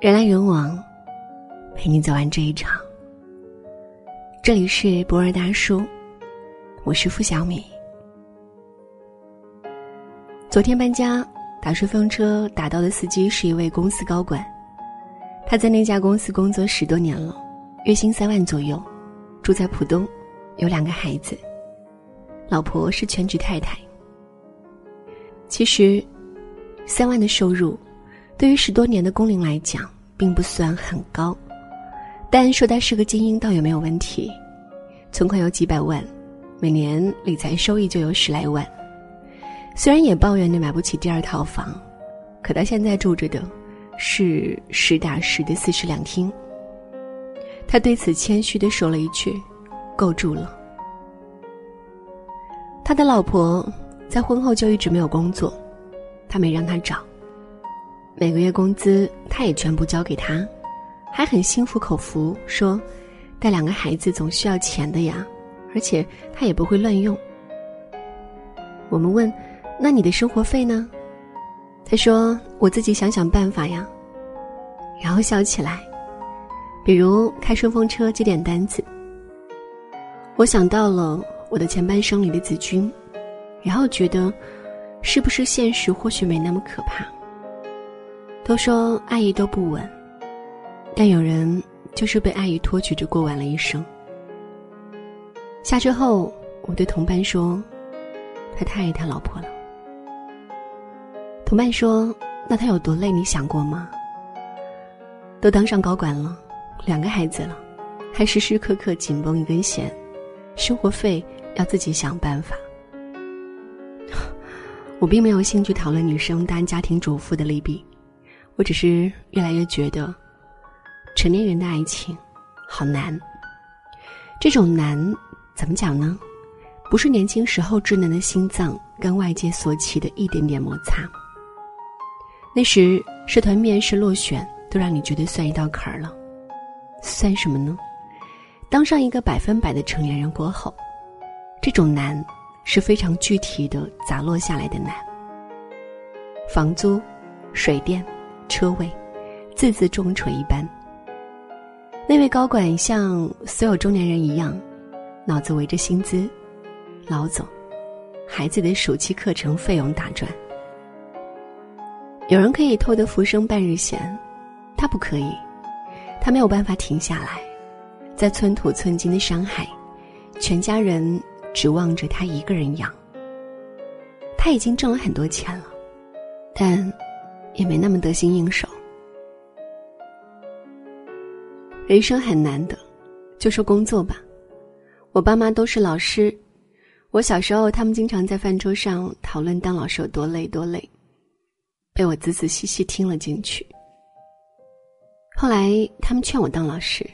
人来人往，陪你走完这一场。这里是博尔大叔，我是付小米。昨天搬家，打顺风车打到的司机是一位公司高管，他在那家公司工作十多年了，月薪三万左右，住在浦东，有两个孩子，老婆是全职太太。其实，三万的收入。对于十多年的工龄来讲，并不算很高，但说他是个精英倒也没有问题。存款有几百万，每年理财收益就有十来万。虽然也抱怨着买不起第二套房，可他现在住着的是实打实的四室两厅。他对此谦虚的说了一句：“够住了。”他的老婆在婚后就一直没有工作，他没让他找。每个月工资，他也全部交给他，还很心服口服，说：“带两个孩子总需要钱的呀，而且他也不会乱用。”我们问：“那你的生活费呢？”他说：“我自己想想办法呀。”然后笑起来，比如开顺风车接点单子。我想到了我的前半生里的子君，然后觉得，是不是现实或许没那么可怕？都说爱意都不稳，但有人就是被爱意托举着过完了一生。下车后，我对同伴说：“他太爱他老婆了。”同伴说：“那他有多累？你想过吗？都当上高管了，两个孩子了，还时时刻刻紧绷一根弦，生活费要自己想办法。”我并没有兴趣讨论女生当家庭主妇的利弊。我只是越来越觉得，成年人的爱情好难。这种难怎么讲呢？不是年轻时候稚嫩的心脏跟外界所起的一点点摩擦。那时社团面试落选，都让你觉得算一道坎儿了。算什么呢？当上一个百分百的成年人过后，这种难是非常具体的砸落下来的难。房租、水电。车位，字字重锤一般。那位高管像所有中年人一样，脑子围着薪资、老总、孩子的暑期课程费用打转。有人可以偷得浮生半日闲，他不可以，他没有办法停下来，在寸土寸金的上海，全家人指望着他一个人养。他已经挣了很多钱了，但。也没那么得心应手。人生很难得，就说工作吧。我爸妈都是老师，我小时候他们经常在饭桌上讨论当老师有多累多累，被我仔仔细细听了进去。后来他们劝我当老师，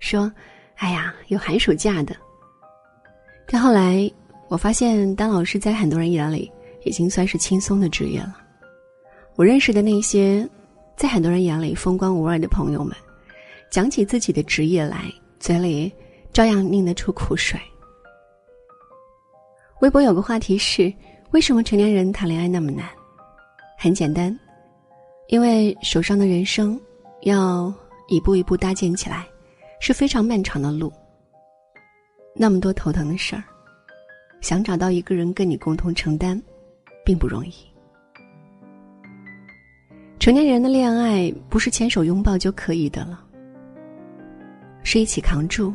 说：“哎呀，有寒暑假的。”但后来我发现，当老师在很多人眼里已经算是轻松的职业了。我认识的那些，在很多人眼里风光无二的朋友们，讲起自己的职业来，嘴里照样拧得出苦水。微博有个话题是：为什么成年人谈恋爱那么难？很简单，因为手上的人生要一步一步搭建起来，是非常漫长的路。那么多头疼的事儿，想找到一个人跟你共同承担，并不容易。成年人的恋爱不是牵手拥抱就可以的了，是一起扛住，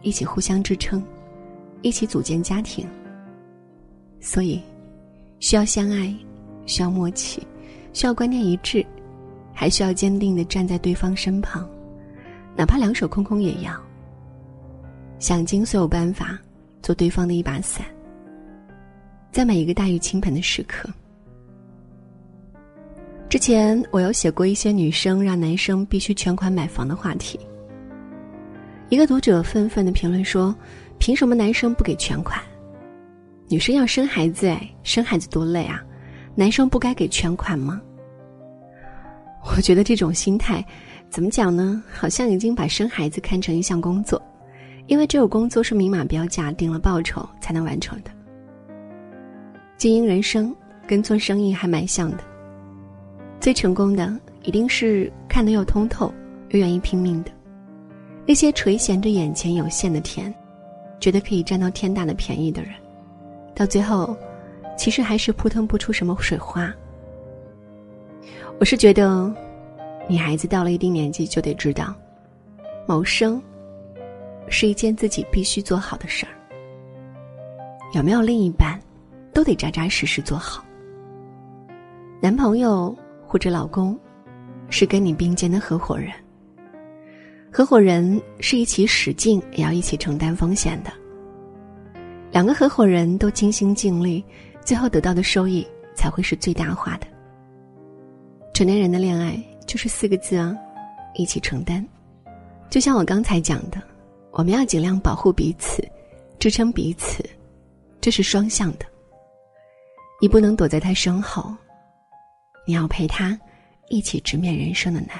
一起互相支撑，一起组建家庭。所以，需要相爱，需要默契，需要观念一致，还需要坚定的站在对方身旁，哪怕两手空空也要。想尽所有办法做对方的一把伞，在每一个大雨倾盆的时刻。之前我有写过一些女生让男生必须全款买房的话题。一个读者愤愤的评论说：“凭什么男生不给全款？女生要生孩子哎，生孩子多累啊，男生不该给全款吗？”我觉得这种心态，怎么讲呢？好像已经把生孩子看成一项工作，因为只有工作是明码标价、定了报酬才能完成的。经营人生跟做生意还蛮像的。最成功的一定是看得又通透又愿意拼命的。那些垂涎着眼前有限的甜，觉得可以占到天大的便宜的人，到最后，其实还是扑腾不出什么水花。我是觉得，女孩子到了一定年纪就得知道，谋生是一件自己必须做好的事儿。有没有另一半，都得扎扎实实做好。男朋友或者老公，是跟你并肩的合伙人。合伙人是一起使劲也要一起承担风险的。两个合伙人都尽心尽力，最后得到的收益才会是最大化的。成年人的恋爱就是四个字啊，一起承担。就像我刚才讲的，我们要尽量保护彼此，支撑彼此，这是双向的。你不能躲在他身后，你要陪他一起直面人生的难。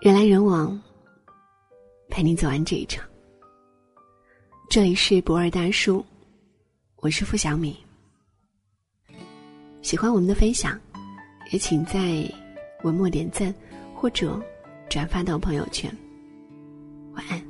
人来人往，陪你走完这一场。这里是博尔大叔，我是付小米。喜欢我们的分享，也请在文末点赞或者转发到朋友圈。晚安。